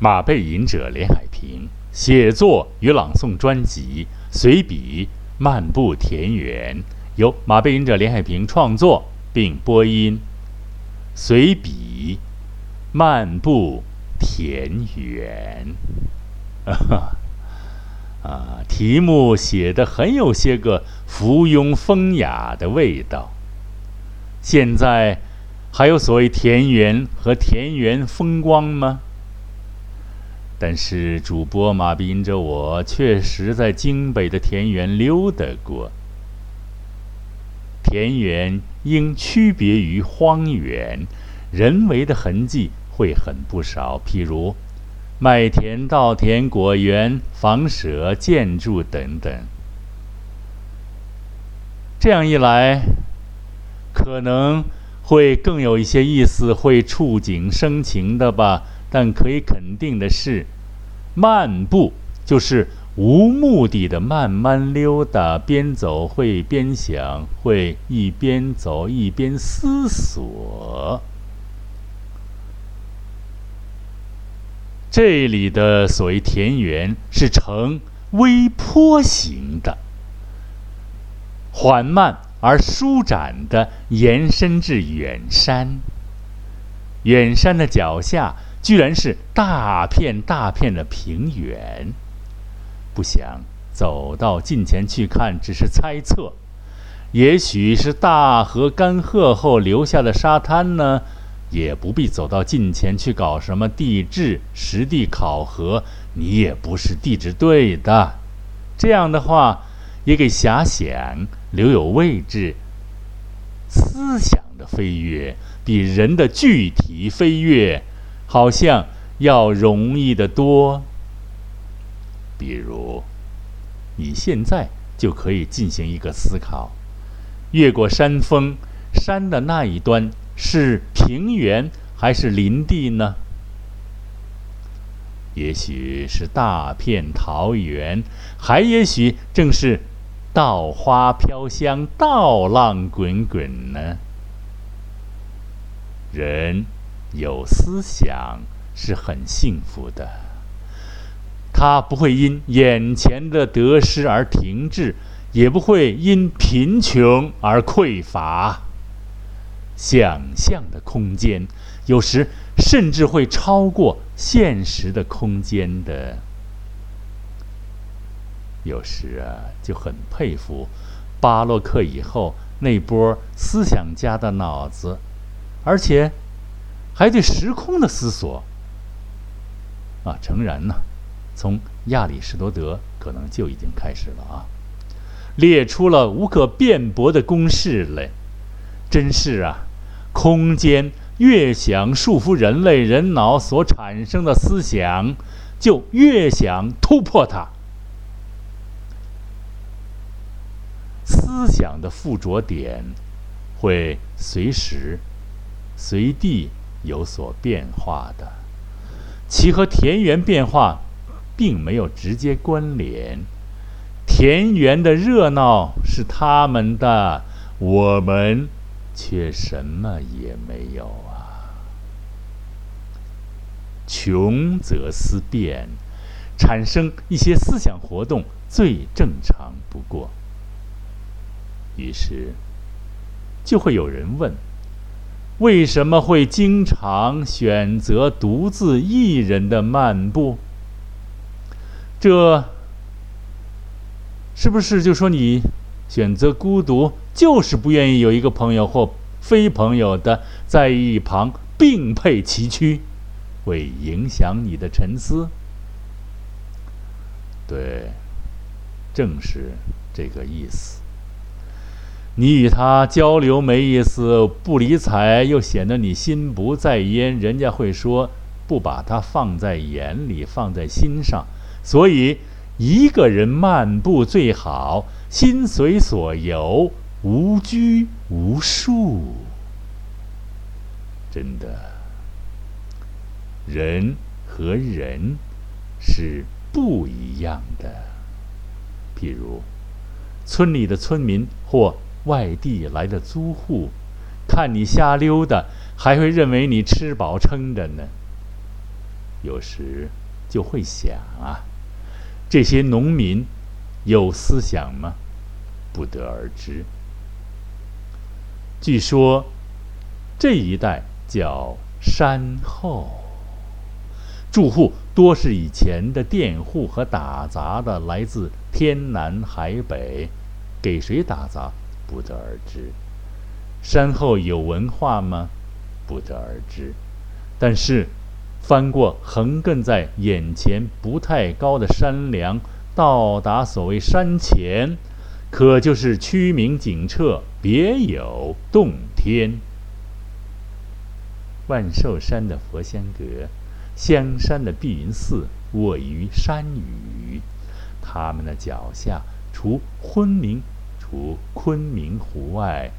马背吟者连海平写作与朗诵专辑随笔漫步田园，由马背吟者连海平创作并播音。随笔漫步田园，啊，题目写的很有些个附庸风雅的味道。现在还有所谓田园和田园风光吗？但是主播马斌着我确实在京北的田园溜达过。田园应区别于荒原，人为的痕迹会很不少，譬如麦田、稻田、果园、房舍、建筑等等。这样一来，可能会更有一些意思，会触景生情的吧。但可以肯定的是，漫步就是无目的的慢慢溜达，边走会边想，会一边走一边思索。这里的所谓田园是呈微坡形的，缓慢而舒展的延伸至远山，远山的脚下。居然是大片大片的平原，不想走到近前去看，只是猜测。也许是大河干涸后留下的沙滩呢？也不必走到近前去搞什么地质实地考核，你也不是地质队的。这样的话，也给遐想留有位置。思想的飞跃比人的具体飞跃。好像要容易得多。比如，你现在就可以进行一个思考：越过山峰，山的那一端是平原还是林地呢？也许是大片桃源，还也许正是稻花飘香、稻浪滚滚呢？人。有思想是很幸福的，他不会因眼前的得失而停滞，也不会因贫穷而匮乏。想象的空间有时甚至会超过现实的空间的。有时啊，就很佩服巴洛克以后那波思想家的脑子，而且。还对时空的思索，啊，诚然呢，从亚里士多德可能就已经开始了啊，列出了无可辩驳的公式来。真是啊，空间越想束缚人类人脑所产生的思想，就越想突破它。思想的附着点会随时、随地。有所变化的，其和田园变化并没有直接关联。田园的热闹是他们的，我们却什么也没有啊。穷则思变，产生一些思想活动最正常不过。于是，就会有人问。为什么会经常选择独自一人的漫步？这是不是就说你选择孤独，就是不愿意有一个朋友或非朋友的在一旁并辔崎岖，会影响你的沉思？对，正是这个意思。你与他交流没意思，不理睬又显得你心不在焉，人家会说不把他放在眼里，放在心上。所以一个人漫步最好，心随所由，无拘无束。真的，人和人是不一样的。譬如村里的村民或。外地来的租户，看你瞎溜达，还会认为你吃饱撑着呢。有时就会想啊，这些农民有思想吗？不得而知。据说这一带叫山后，住户多是以前的佃户和打杂的，来自天南海北，给谁打杂不得而知。山后有文化吗？不得而知。但是，翻过横亘在眼前不太高的山梁，到达所谓山前，可就是曲明景澈，别有洞天。万寿山的佛香阁，香山的碧云寺，卧于山隅，他们的脚下，除昆明，除昆明湖外，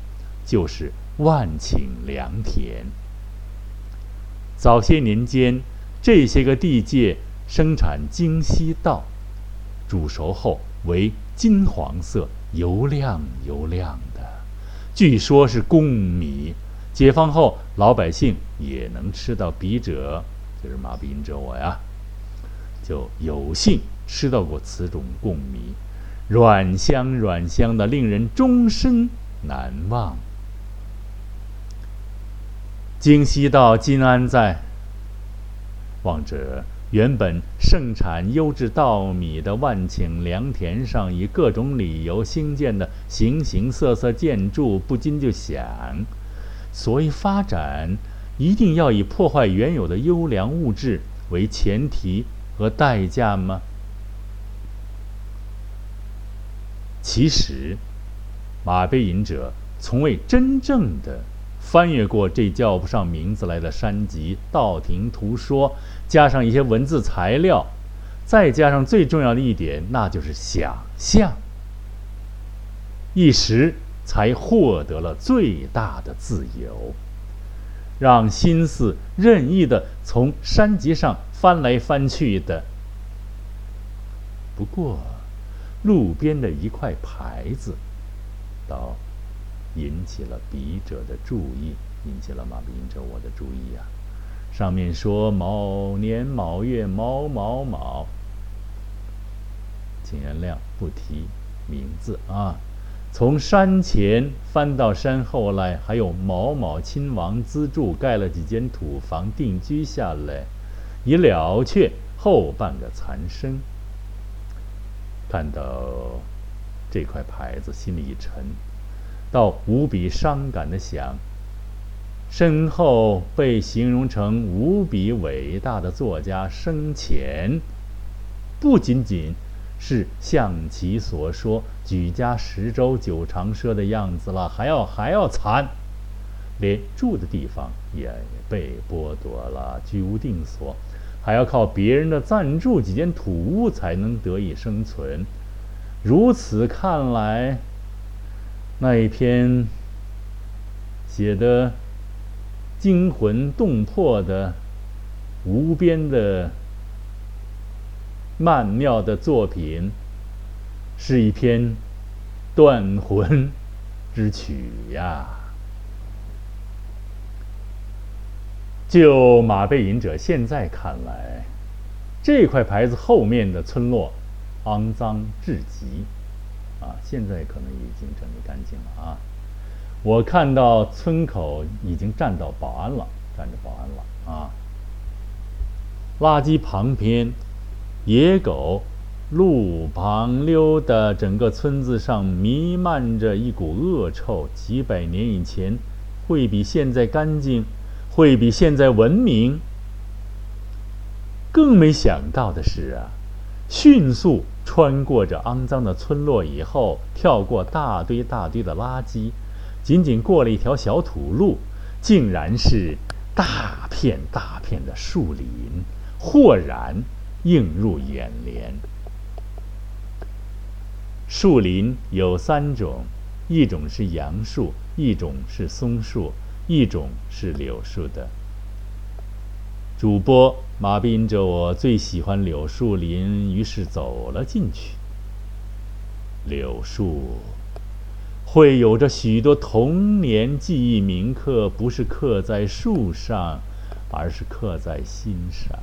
就是万顷良田。早些年间，这些个地界生产京西稻，煮熟后为金黄色、油亮油亮的，据说是贡米。解放后，老百姓也能吃到笔者，就是马兵者我呀，就有幸吃到过此种贡米，软香软香的，令人终身难忘。京西到今安在，望着原本盛产优质稻米的万顷良田上，以各种理由兴建的形形色色建筑，不禁就想：所谓发展，一定要以破坏原有的优良物质为前提和代价吗？其实，马背隐者从未真正的。翻阅过这叫不上名字来的山集，道听途说，加上一些文字材料，再加上最重要的一点，那就是想象，一时才获得了最大的自由，让心思任意的从山脊上翻来翻去的。不过，路边的一块牌子，到。引起了笔者的注意，引起了马笔者我的注意呀。上面说某年某月某某某，请原谅不提名字啊。从山前翻到山后来，还有某某亲王资助盖了几间土房定居下来，已了却后半个残生。看到这块牌子，心里一沉。到无比伤感的想，身后被形容成无比伟大的作家生前，不仅仅是像其所说举家十洲九长奢的样子了，还要还要惨，连住的地方也被剥夺了，居无定所，还要靠别人的赞助几间土屋才能得以生存。如此看来。那一篇写的惊魂动魄的、无边的、曼妙的作品，是一篇断魂之曲呀。就马背隐者现在看来，这块牌子后面的村落肮脏至极。啊，现在可能已经整理干净了啊！我看到村口已经站到保安了，站着保安了啊！垃圾旁边，野狗路旁溜达，整个村子上弥漫着一股恶臭。几百年以前，会比现在干净，会比现在文明。更没想到的是啊，迅速。穿过这肮脏的村落以后，跳过大堆大堆的垃圾，仅仅过了一条小土路，竟然是大片大片的树林，豁然映入眼帘。树林有三种，一种是杨树，一种是松树，一种是柳树的。主播马斌着我最喜欢柳树林，于是走了进去。柳树会有着许多童年记忆铭刻，不是刻在树上，而是刻在心上。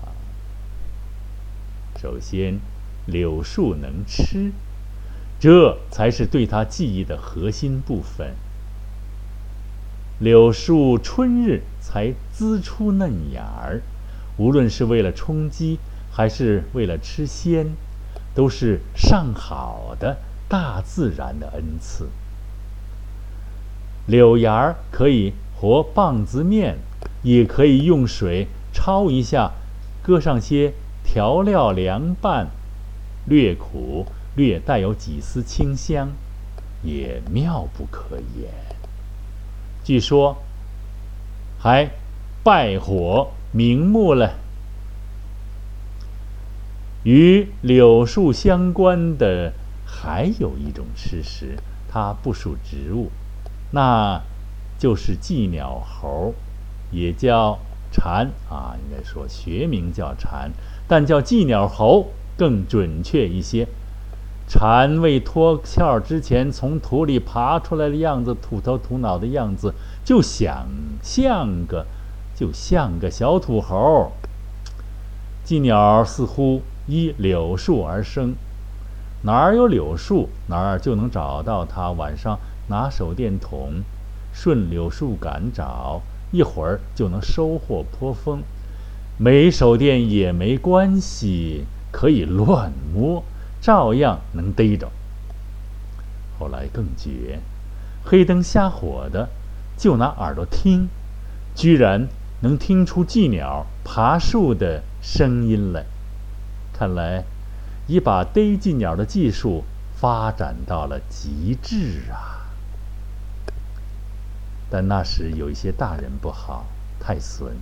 首先，柳树能吃，这才是对他记忆的核心部分。柳树春日才滋出嫩芽儿，无论是为了充饥，还是为了吃鲜，都是上好的大自然的恩赐。柳芽儿可以和棒子面，也可以用水焯一下，搁上些调料凉拌，略苦，略带有几丝清香，也妙不可言。据说，还拜火瞑目了。与柳树相关的还有一种吃食，它不属植物，那就是寄鸟猴，也叫蝉啊，应该说学名叫蝉，但叫寄鸟猴更准确一些。蝉未脱壳之前，从土里爬出来的样子，土头土脑的样子，就想像个，就像个小土猴。寄鸟似乎依柳树而生，哪儿有柳树，哪儿就能找到它。晚上拿手电筒，顺柳树杆找，一会儿就能收获颇丰。没手电也没关系，可以乱摸。照样能逮着。后来更绝，黑灯瞎火的，就拿耳朵听，居然能听出寄鸟爬树的声音来。看来，已把逮寄鸟的技术发展到了极致啊！但那时有一些大人不好，太损，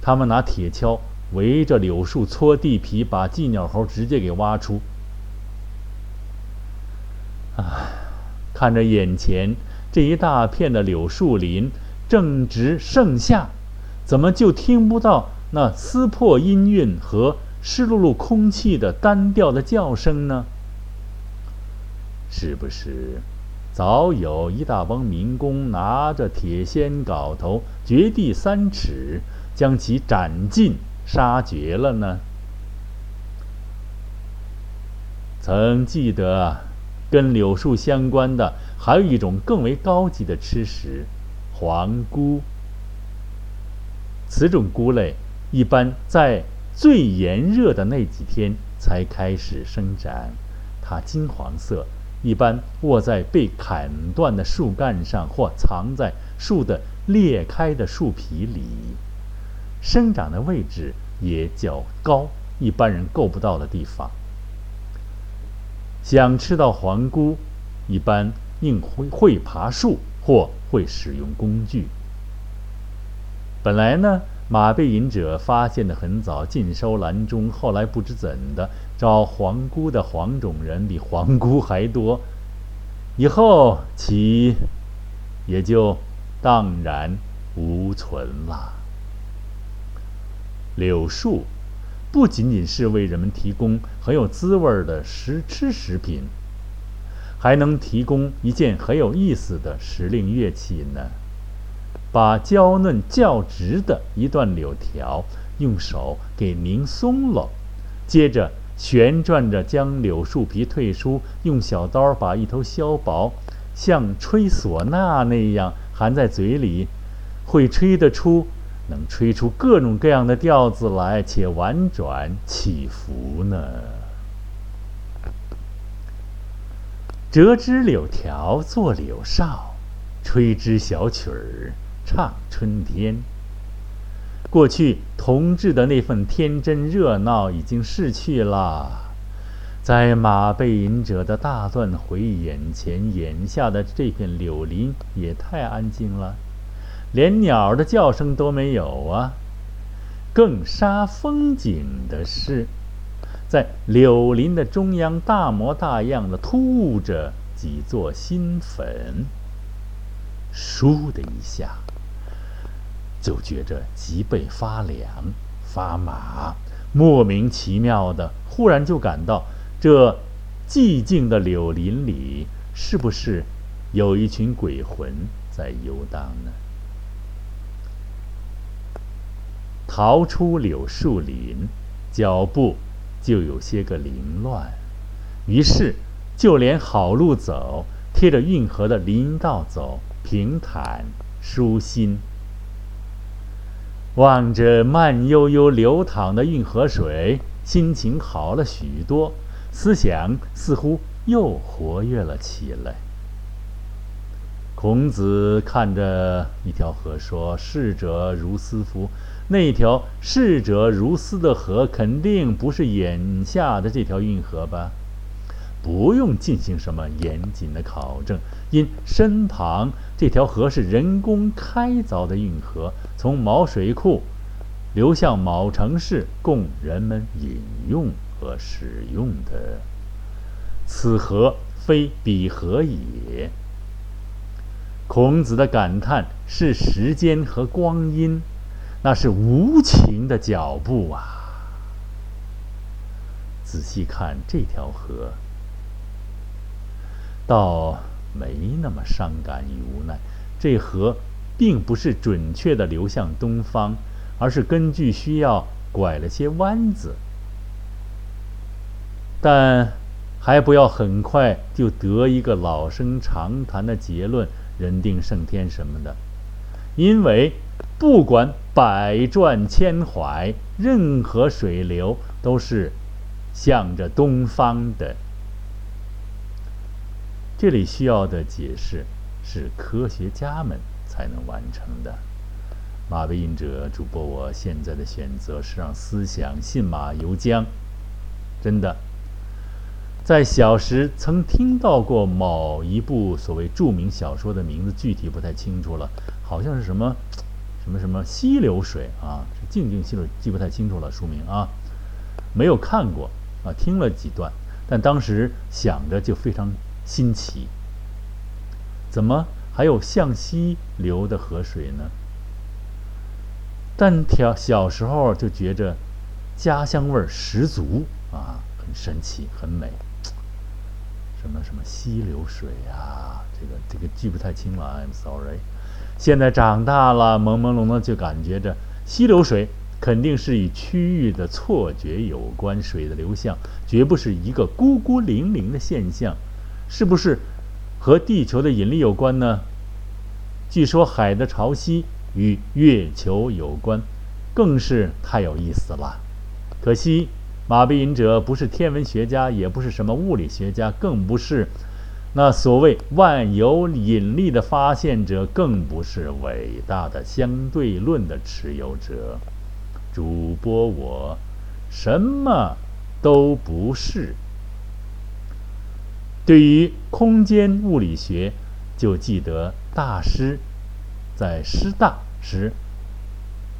他们拿铁锹围着柳树搓地皮，把寄鸟猴直接给挖出。啊，看着眼前这一大片的柳树林，正值盛夏，怎么就听不到那撕破音韵和湿漉漉空气的单调的叫声呢？是不是早有一大帮民工拿着铁锨镐头，掘地三尺，将其斩尽杀绝了呢？曾记得。跟柳树相关的还有一种更为高级的吃食——黄菇。此种菇类一般在最炎热的那几天才开始生长，它金黄色，一般卧在被砍断的树干上或藏在树的裂开的树皮里，生长的位置也较高，一般人够不到的地方。想吃到黄菇，一般应会会爬树或会使用工具。本来呢，马背隐者发现的很早，尽收篮中。后来不知怎的，找黄菇的黄种人比黄菇还多，以后其也就荡然无存了。柳树。不仅仅是为人们提供很有滋味的食吃食品，还能提供一件很有意思的时令乐器呢。把娇嫩较直的一段柳条用手给拧松了，接着旋转着将柳树皮退出，用小刀把一头削薄，像吹唢呐那样含在嘴里，会吹得出。能吹出各种各样的调子来，且婉转起伏呢。折枝柳条做柳哨，吹支小曲儿唱春天。过去同志的那份天真热闹已经逝去了，在马背吟者的大段回忆眼前，眼下的这片柳林也太安静了。连鸟的叫声都没有啊！更煞风景的是，在柳林的中央，大模大样的凸着几座新坟。倏的一下，就觉着脊背发凉、发麻，莫名其妙的，忽然就感到这寂静的柳林里，是不是有一群鬼魂在游荡呢？逃出柳树林，脚步就有些个凌乱。于是，就连好路走，贴着运河的林道走，平坦舒心。望着慢悠悠流淌的运河水，心情好了许多，思想似乎又活跃了起来。孔子看着一条河，说：“逝者如斯夫。”那条逝者如斯的河，肯定不是眼下的这条运河吧？不用进行什么严谨的考证，因身旁这条河是人工开凿的运河，从某水库流向某城市，供人们饮用和使用的。此河非彼河也。孔子的感叹是时间和光阴，那是无情的脚步啊！仔细看这条河。倒没那么伤感与无奈，这河并不是准确的流向东方，而是根据需要拐了些弯子。但还不要很快就得一个老生常谈的结论，人定胜天什么的，因为不管百转千回，任何水流都是向着东方的。这里需要的解释是科学家们才能完成的。马背印者主播，我现在的选择是让思想信马由缰。真的，在小时曾听到过某一部所谓著名小说的名字，具体不太清楚了，好像是什么什么什么溪流水啊，是静静溪流，记不太清楚了书名啊，没有看过啊，听了几段，但当时想着就非常。新奇，怎么还有向西流的河水呢？但小小时候就觉着家乡味儿十足啊，很神奇，很美。什么什么溪流水啊，这个这个记不太清了，I'm sorry。现在长大了，朦朦胧胧就感觉着溪流水肯定是与区域的错觉有关，水的流向绝不是一个孤孤零零的现象。是不是和地球的引力有关呢？据说海的潮汐与月球有关，更是太有意思了。可惜马背吟者不是天文学家，也不是什么物理学家，更不是那所谓万有引力的发现者，更不是伟大的相对论的持有者。主播我什么都不是。对于空间物理学，就记得大师在师大时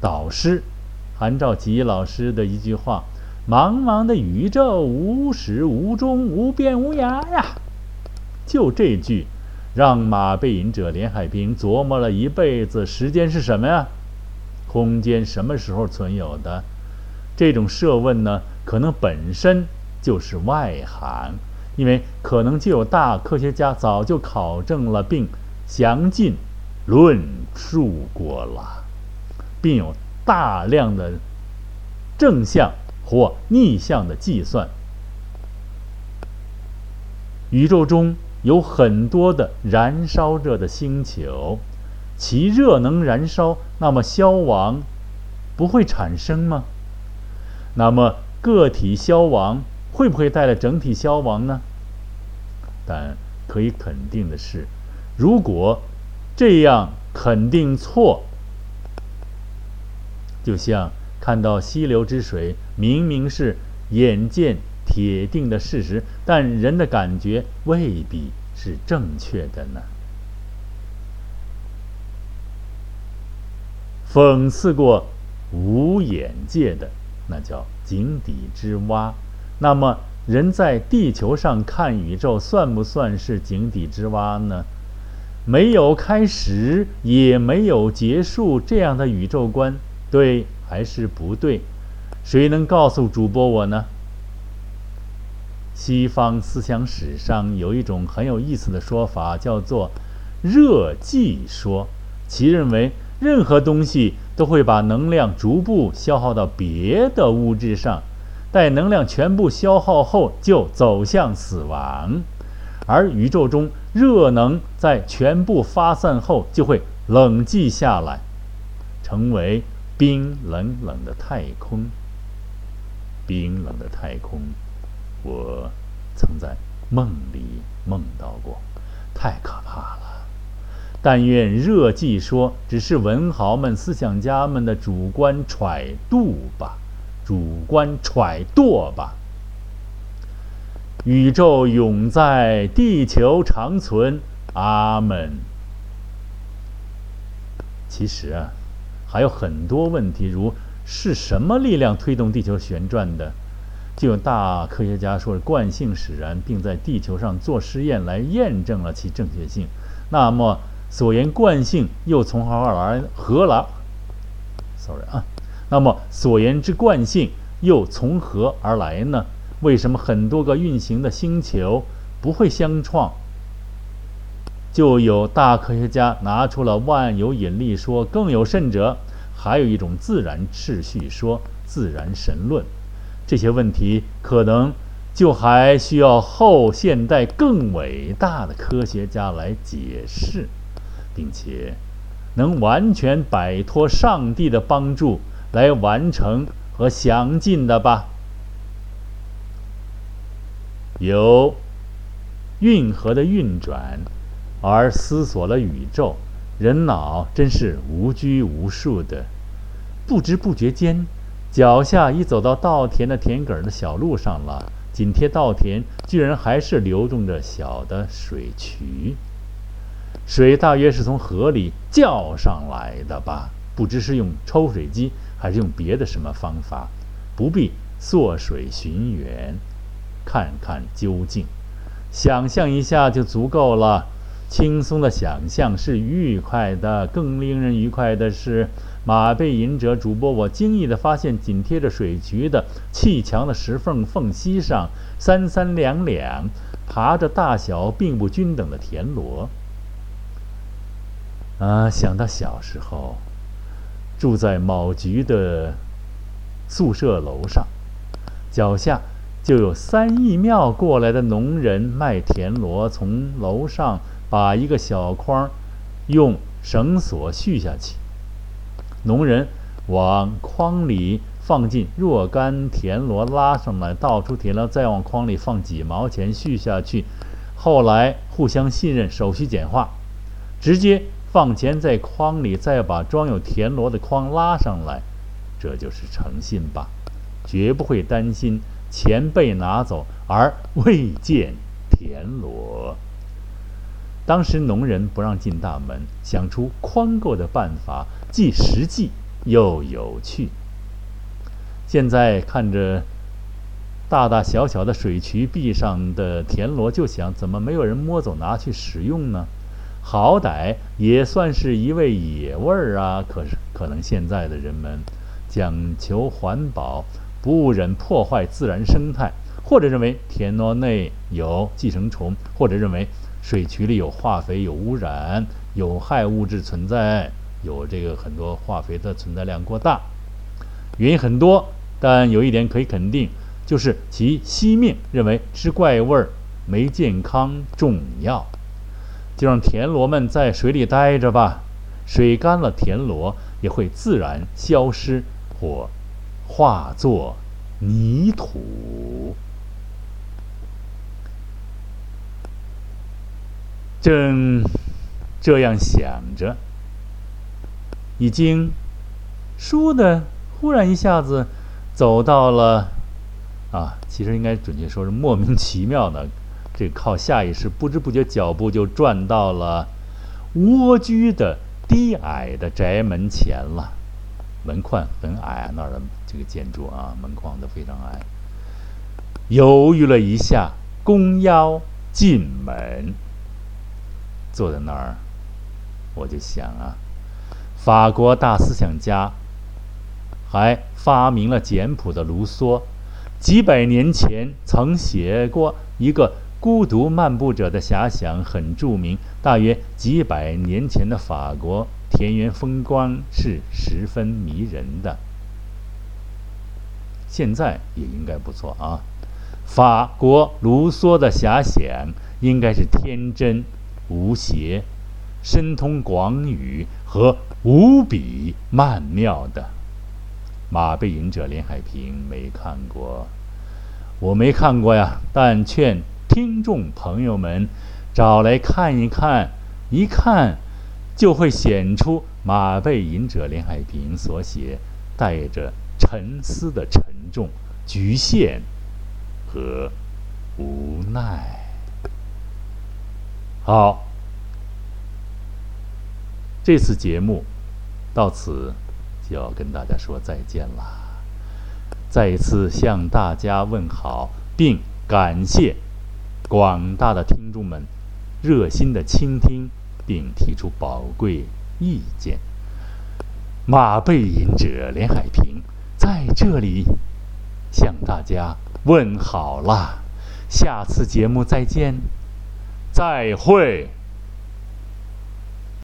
导师韩兆吉老师的一句话：“茫茫的宇宙，无始无终，无边无涯呀！”就这句，让马背影者连海平琢磨了一辈子。时间是什么呀？空间什么时候存有的？这种设问呢，可能本身就是外行。因为可能就有大科学家早就考证了，并详尽论述过了，并有大量的正向或逆向的计算。宇宙中有很多的燃烧着的星球，其热能燃烧，那么消亡不会产生吗？那么个体消亡会不会带来整体消亡呢？但可以肯定的是，如果这样肯定错，就像看到溪流之水明明是眼见铁定的事实，但人的感觉未必是正确的呢。讽刺过无眼界的，那叫井底之蛙。那么。人在地球上看宇宙，算不算是井底之蛙呢？没有开始，也没有结束，这样的宇宙观对还是不对？谁能告诉主播我呢？西方思想史上有一种很有意思的说法，叫做“热寂说”，其认为任何东西都会把能量逐步消耗到别的物质上。待能量全部消耗后就走向死亡，而宇宙中热能在全部发散后就会冷寂下来，成为冰冷冷的太空。冰冷的太空，我曾在梦里梦到过，太可怕了。但愿热寂说只是文豪们、思想家们的主观揣度吧。主观揣度吧。宇宙永在，地球长存，阿门。其实啊，还有很多问题，如是什么力量推动地球旋转的？就有大科学家说是惯性使然，并在地球上做实验来验证了其正确性。那么所言惯性又从何而来？何来？Sorry 啊。那么所言之惯性又从何而来呢？为什么很多个运行的星球不会相撞？就有大科学家拿出了万有引力说，更有甚者，还有一种自然秩序说，自然神论。这些问题可能就还需要后现代更伟大的科学家来解释，并且能完全摆脱上帝的帮助。来完成和详尽的吧。由运河的运转而思索了宇宙，人脑真是无拘无束的。不知不觉间，脚下已走到稻田的田埂的小路上了。紧贴稻田，居然还是流动着小的水渠。水大约是从河里叫上来的吧？不知是用抽水机。还是用别的什么方法，不必溯水寻源，看看究竟，想象一下就足够了。轻松的想象是愉快的，更令人愉快的是，马背吟者主播，我惊异地发现，紧贴着水渠的砌墙的石缝缝隙上，三三两两爬着大小并不均等的田螺。啊，想到小时候。住在某局的宿舍楼上，脚下就有三义庙过来的农人卖田螺，从楼上把一个小筐用绳索续下去。农人往筐里放进若干田螺，拉上来，倒出田螺，再往筐里放几毛钱续下去。后来互相信任，手续简化，直接。放钱在筐里，再把装有田螺的筐拉上来，这就是诚信吧？绝不会担心钱被拿走而未见田螺。当时农人不让进大门，想出宽购的办法，既实际又有趣。现在看着大大小小的水渠壁上的田螺，就想：怎么没有人摸走拿去使用呢？好歹也算是一味野味儿啊！可是，可能现在的人们讲求环保，不忍破坏自然生态，或者认为田螺内有寄生虫，或者认为水渠里有化肥、有污染、有害物质存在，有这个很多化肥的存在量过大，原因很多。但有一点可以肯定，就是其惜命，认为吃怪味儿没健康重要。就让田螺们在水里待着吧，水干了，田螺也会自然消失或化作泥土。正这样想着，已经倏的忽然一下子走到了啊，其实应该准确说是莫名其妙的。这靠下意识，不知不觉脚步就转到了蜗居的低矮的宅门前了。门框很矮，那儿的这个建筑啊，门框都非常矮。犹豫了一下，弓腰进门，坐在那儿，我就想啊，法国大思想家还发明了简谱的卢梭，几百年前曾写过一个。孤独漫步者的遐想很著名。大约几百年前的法国田园风光是十分迷人的。现在也应该不错啊。法国卢梭的遐想应该是天真无邪、深通广语和无比曼妙的。《马背吟者》林海平没看过，我没看过呀，但劝听众朋友们找来看一看，一看就会显出马背吟者林海平所写带着沉思的沉重、局限。和无奈。好，这次节目到此就要跟大家说再见了。再一次向大家问好，并感谢广大的听众们热心的倾听并提出宝贵意见。马背吟者连海平在这里向大家。问好了，下次节目再见，再会。